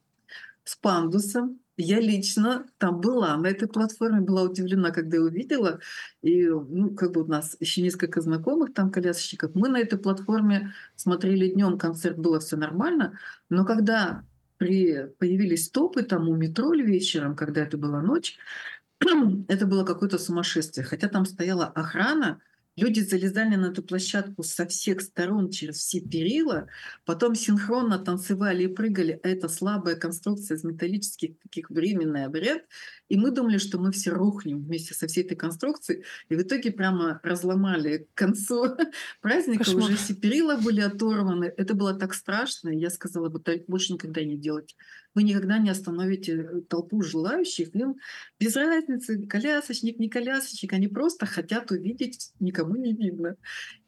с пандусом, я лично там была, на этой платформе была удивлена, когда я увидела. И ну, как бы у нас еще несколько знакомых там колясочников. Мы на этой платформе смотрели днем концерт, было все нормально. Но когда при, появились топы там у метро вечером, когда это была ночь, это было какое-то сумасшествие. Хотя там стояла охрана, Люди залезали на эту площадку со всех сторон через все перила, потом синхронно танцевали и прыгали. Это слабая конструкция из металлических таких временный обряд. И мы думали, что мы все рухнем вместе со всей этой конструкцией. И в итоге прямо разломали к концу праздника. Кошмар. Уже все перила были оторваны. Это было так страшно. Я сказала бы, больше никогда не делать. Вы никогда не остановите э, толпу желающих. Им без разницы, колясочник, не колясочник. Они просто хотят увидеть, никому не видно.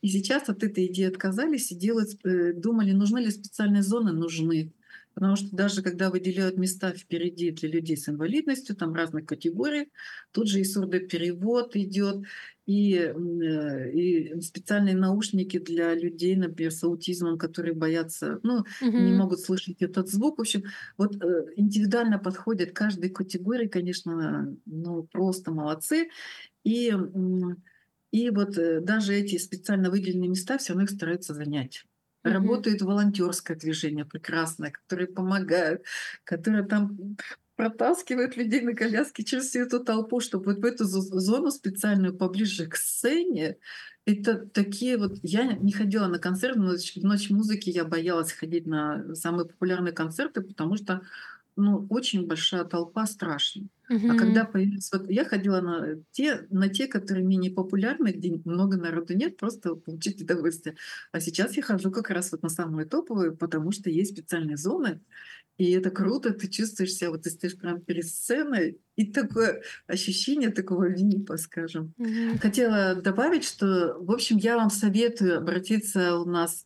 И сейчас от этой идеи отказались и делать, э, думали, нужны ли специальные зоны? Нужны. Потому что даже когда выделяют места впереди для людей с инвалидностью, там разных категорий, тут же и сурдоперевод идет, и, э, и специальные наушники для людей, например, с аутизмом, которые боятся, ну, угу. не могут слышать этот звук. В общем, вот э, индивидуально подходят каждой категории, конечно, ну, просто молодцы. И, и вот э, даже эти специально выделенные места все равно их стараются занять. Работает волонтерское движение прекрасное, которые помогают, которые там протаскивают людей на коляске через всю эту толпу, чтобы вот в эту зону специальную поближе к сцене. Это такие вот... Я не ходила на концерты, но в ночь музыки я боялась ходить на самые популярные концерты, потому что ну, очень большая толпа, страшно. А когда появились... Вот я ходила на те, на те, которые менее популярны, где много народу нет, просто получить удовольствие. А сейчас я хожу как раз вот на самые топовые, потому что есть специальные зоны, И это круто, ты чувствуешь себя, вот ты стоишь прямо перед сценой, и такое ощущение такого випа, скажем. Мгм. Хотела добавить, что, в общем, я вам советую обратиться у нас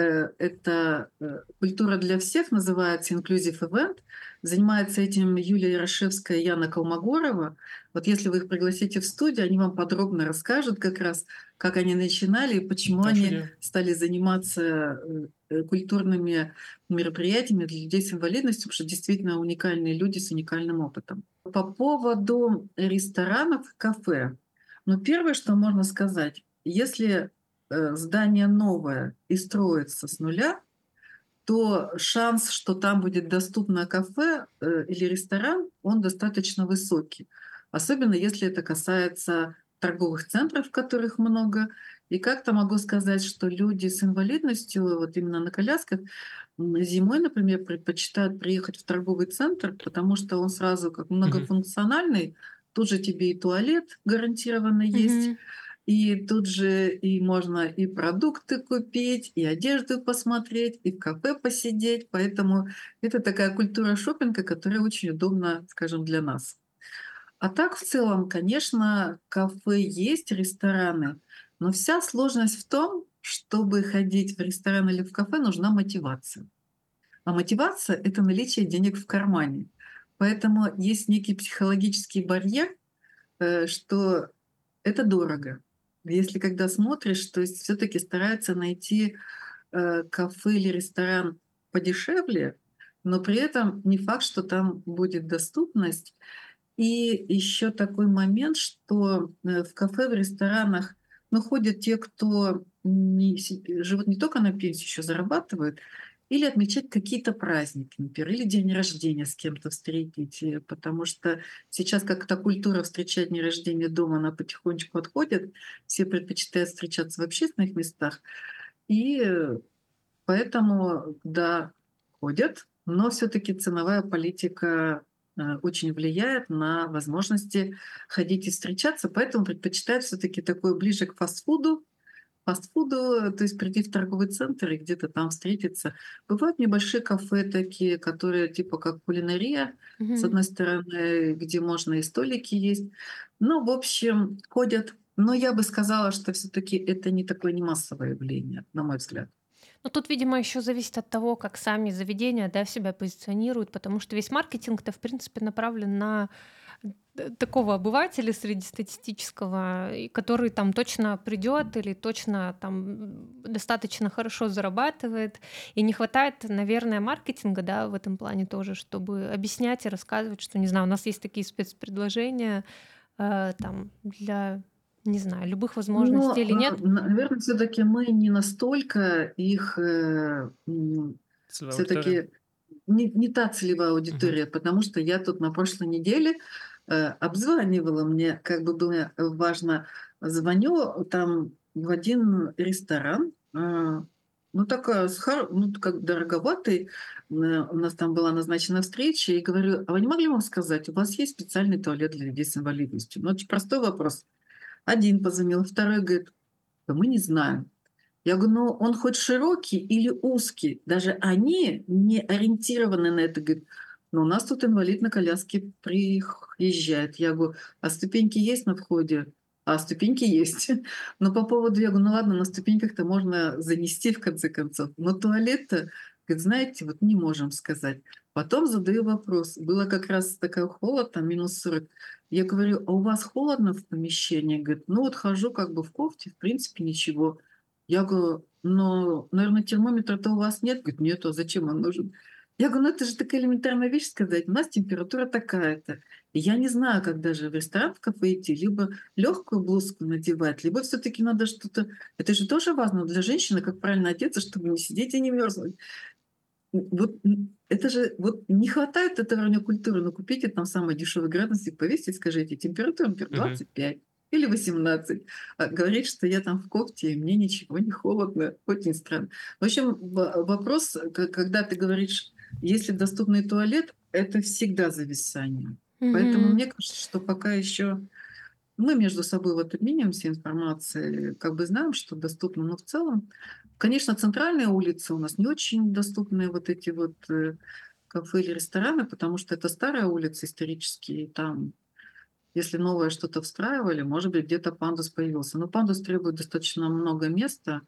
это э, «Культура для всех» называется «Inclusive Event». Занимается этим Юлия Ярошевская и Яна Колмогорова. Вот если вы их пригласите в студию, они вам подробно расскажут как раз, как они начинали и почему Хорошая они стали заниматься э, э, культурными мероприятиями для людей с инвалидностью, потому что действительно уникальные люди с уникальным опытом. По поводу ресторанов, кафе. Ну, первое, что можно сказать, если э, здание новое и строится с нуля, то шанс, что там будет доступно кафе э, или ресторан, он достаточно высокий. Особенно если это касается торговых центров, которых много. И как-то могу сказать, что люди с инвалидностью, вот именно на колясках, зимой, например, предпочитают приехать в торговый центр, потому что он сразу как многофункциональный. Тут же тебе и туалет гарантированно есть, Мгм. И тут же и можно и продукты купить, и одежду посмотреть, и в кафе посидеть. Поэтому это такая культура шопинга, которая очень удобна, скажем, для нас. А так в целом, конечно, кафе есть, рестораны, но вся сложность в том, чтобы ходить в ресторан или в кафе, нужна мотивация. А мотивация– это наличие денег в кармане. Поэтому есть некий психологический барьер, э, что это дорого. Если когда смотришь, то есть все-таки стараются найти э, кафе или ресторан подешевле, но при этом не факт, что там будет доступность. И еще такой момент, что э, в кафе, в ресторанах ну, ходят те, кто не, живут не только на пенсии, еще зарабатывают, или отмечать какие-то праздники, например, или день рождения с кем-то встретить, э, потому что сейчас как-то культура встречать день рождения дома, она потихонечку отходит, все предпочитают встречаться в общественных местах, и э, поэтому, да, ходят, но все-таки ценовая политика э, очень влияет на возможности ходить и встречаться, поэтому предпочитают все-таки такое ближе к фастфуду, фастфуду, то есть прийти в торговый центр и где-то там встретиться. Бывают небольшие кафе такие, которые типа как кулинария, с Мгм. одной стороны, где можно и столики есть. Ну, в общем, ходят. Но я бы сказала, что все-таки это не такое не массовое явление, на мой взгляд. Ну, тут, видимо, еще зависит от того, как сами заведения да, себя позиционируют, потому что весь маркетинг-то, в принципе, направлен на э, такого обывателя среднестатистического, и который там точно придет или точно там достаточно хорошо зарабатывает. И не хватает, наверное, маркетинга да, в этом плане тоже, чтобы объяснять и рассказывать, что, не знаю, у нас есть такие спецпредложения э, там для, не знаю, любых возможностей или Но, нет. наверное, все-таки мы не настолько их э, все-таки не, не та целевая аудитория, потому что я тут на прошлой неделе э, обзванивала, мне как бы было важно, звоню там в один ресторан, э, ну такая, с хор- ну как дороговатый, э, у нас там была назначена встреча, и говорю, а вы не могли вам сказать, у вас есть специальный туалет для людей с инвалидностью? Ну очень простой вопрос. Один позвонил, второй говорит, да мы не знаем. Я говорю, ну он хоть широкий или узкий? Даже они не ориентированы на это. Говорит, ну у нас тут инвалид на коляске приезжает. Я говорю, а ступеньки есть на входе? А ступеньки есть. Но по поводу, я говорю, ну ладно, на ступеньках-то можно занести в конце концов. Но туалет-то, говорит, знаете, вот не можем сказать. Потом задаю вопрос. Было как раз такой холод, там минус 40. Я говорю, а у вас холодно в помещении? Говорит, ну вот хожу как бы в кофте, в принципе ничего. Я говорю, ну, наверное, термометра-то у вас нет? Говорит, нет, а зачем он нужен? Я говорю, ну это же такая элементарная вещь сказать. У нас температура такая-то. Я не знаю, как даже в ресторан, в кафе идти, либо легкую блузку надевать, либо все-таки надо что-то... Это же тоже важно для женщины, как правильно одеться, чтобы не сидеть и не мерзнуть. Вот это же вот не хватает этого уровня культуры, но купите там самый дешевый градусник, повесьте, скажите, температура, например, Мгм. 25 или 18. А говорит, что я там в кофте, и мне ничего не холодно. Очень странно. В общем, вопрос, когда ты говоришь, если доступный туалет, это всегда зависание. Поэтому Мгм. мне кажется, что пока еще мы между собой вот обмениваемся информацией, как бы знаем, что доступно, но в целом, конечно, центральные улицы у нас не очень доступны, вот эти вот э, кафе или рестораны, потому что это старая улица исторические, и там, если новое что-то встраивали, может быть, где-то пандус появился. Но пандус требует достаточно много места,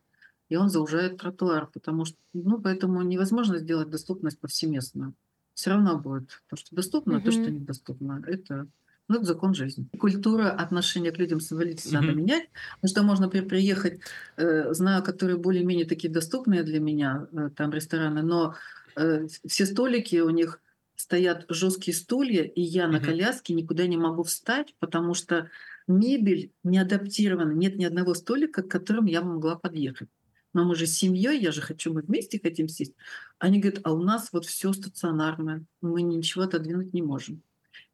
и он заужает тротуар, потому что, ну, поэтому невозможно сделать доступность повсеместную. Все равно будет то, что доступно, а то, что недоступно. Это ну, это закон жизни. Культура отношения к людям с инвалидностью надо менять. Потому что можно при- приехать, э, знаю, которые более-менее такие доступные для меня, э, там рестораны, но э, все столики у них стоят жесткие стулья, и я на коляске никуда не могу встать, потому что мебель не адаптирована. Нет ни одного столика, к которым я могла подъехать. Но мы же с семьей, я же хочу, мы вместе хотим сесть. Они говорят, а у нас вот все стационарное, мы ничего отодвинуть не можем.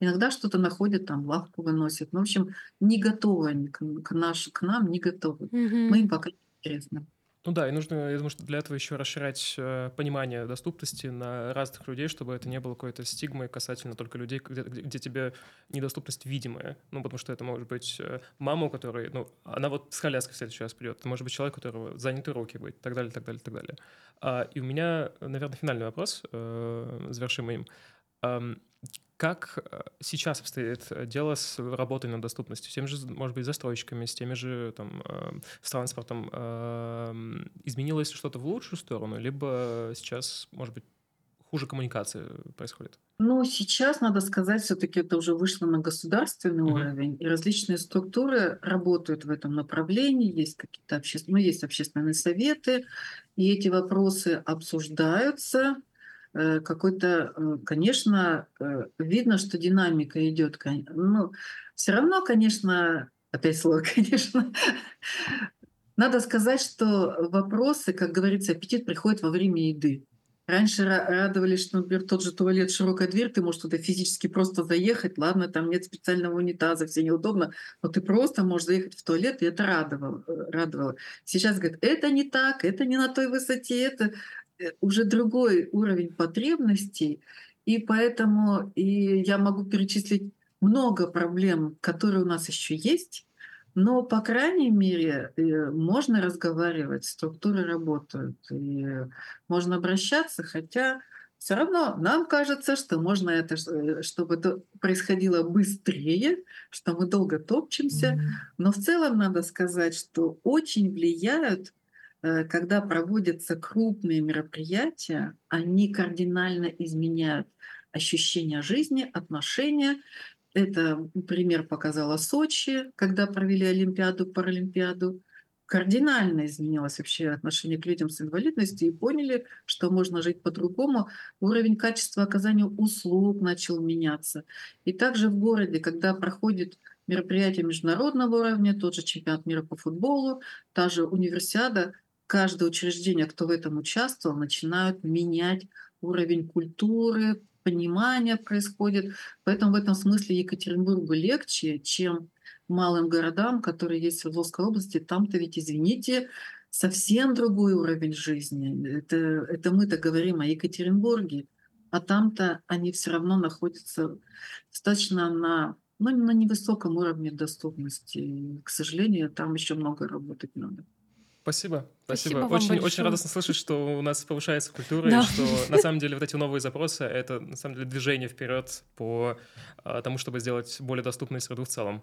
Иногда что-то находят, там лавку выносят. Ну, в общем, не готовы они к, к, наш, к нам, не готовы. Мы им пока не интересны. Ну да, и нужно, я думаю, что для этого еще расширять э, понимание доступности на разных людей, чтобы это не было какой-то стигмой касательно только людей, где, где, где тебе недоступность видимая. Ну, потому что это может быть э, мама, у которой, ну, она вот с коляской в следующий раз придет, это может быть человек, у которого заняты руки быть, и так далее, так далее, так далее. А, и у меня, наверное, финальный вопрос, э, завершим им. Как э, сейчас обстоит э, дело с работой над доступностью? С теми же, может быть, застройщиками, с теми же, там, э, с транспортом? Эм, изменилось что-то в лучшую сторону, либо сейчас, может быть, хуже коммуникации происходит? Ну, сейчас, надо сказать, все-таки это уже вышло на государственный uh-huh. уровень, и различные структуры работают в этом направлении, есть какие-то общественные, ну, есть общественные советы, и эти вопросы обсуждаются, Э, какой-то, э, конечно, э, видно, что динамика идет. Ну, все равно, конечно, опять слово, конечно, надо сказать, что вопросы, как говорится, аппетит приходит во время еды. Раньше радовались, что, например, тот же туалет, широкая дверь, ты можешь туда физически просто заехать, ладно, там нет специального унитаза, все неудобно, но ты просто можешь заехать в туалет, и это радовало. радовало. Сейчас говорят, это не так, это не на той высоте, это Э, уже другой уровень потребностей, и поэтому и я могу перечислить много проблем, которые у нас еще есть, но, по крайней мере, э, можно разговаривать, структуры работают, и можно обращаться, хотя все равно нам кажется, что можно это, э, чтобы это происходило быстрее, что мы долго топчемся, но в целом надо сказать, что очень влияют Э, когда проводятся крупные мероприятия, они кардинально изменяют ощущение жизни, отношения. Это пример показала Сочи, когда провели Олимпиаду, Паралимпиаду. Кардинально изменилось вообще отношение к людям с инвалидностью и поняли, что можно жить по-другому. Уровень качества оказания услуг начал меняться. И также в городе, когда проходит мероприятие международного уровня, тот же чемпионат мира по футболу, та же универсиада, каждое учреждение, кто в этом участвовал, начинают менять уровень культуры, понимания происходит. Поэтому в этом смысле Екатеринбургу легче, чем малым городам, которые есть в Свердловской области. Там-то ведь, извините, совсем другой уровень жизни. Это, это мы-то говорим о Екатеринбурге, а там-то они все равно находятся достаточно на, ну, на невысоком уровне доступности. К сожалению, там еще много работать надо. Спасибо, спасибо. спасибо очень, очень радостно слышать, что у нас повышается культура, да. и что на самом деле вот эти новые запросы — это на самом деле движение вперед по а, тому, чтобы сделать более доступной среду в целом.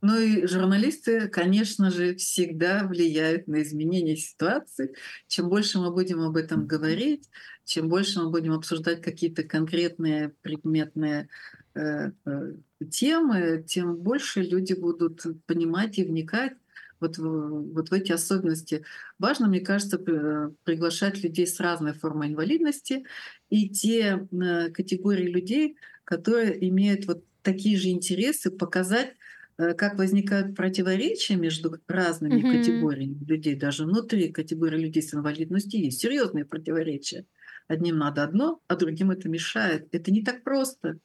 Ну и журналисты, конечно же, всегда влияют на изменение ситуации. Чем больше мы будем об этом говорить, чем больше мы будем обсуждать какие-то конкретные предметные э, э, темы, тем больше люди будут понимать и вникать вот, вот в эти особенности. Важно, мне кажется, приглашать людей с разной формой инвалидности и те э, категории людей, которые имеют вот такие же интересы, показать, э, как возникают противоречия между разными mm-hmm. категориями людей, даже внутри категории людей с инвалидностью есть серьезные противоречия. Одним надо одно, а другим это мешает. Это не так просто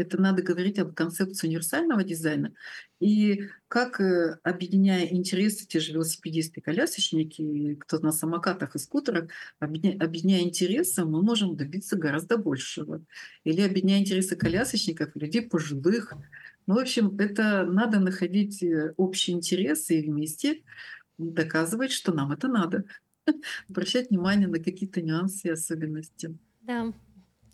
это надо говорить об концепции универсального дизайна. И как, э, объединяя интересы, те же велосипедисты, колясочники, кто на самокатах и скутерах, объединяя интересы, мы можем добиться гораздо большего. Или объединяя интересы колясочников, людей пожилых. Ну, в общем, это надо находить э, общие интересы и вместе доказывать, что нам это надо. Обращать внимание на какие-то нюансы и особенности. Да,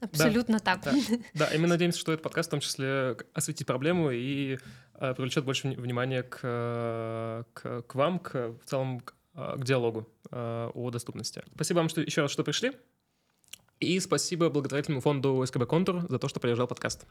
Абсолютно да, так. Да, да, и мы надеемся, что этот подкаст в том числе осветит проблему и э, привлечет больше внимания к, к, к вам, к, в целом к, к диалогу э, о доступности. Спасибо вам что, еще раз, что пришли. И спасибо благотворительному фонду СКБ «Контур» за то, что поддержал подкаст.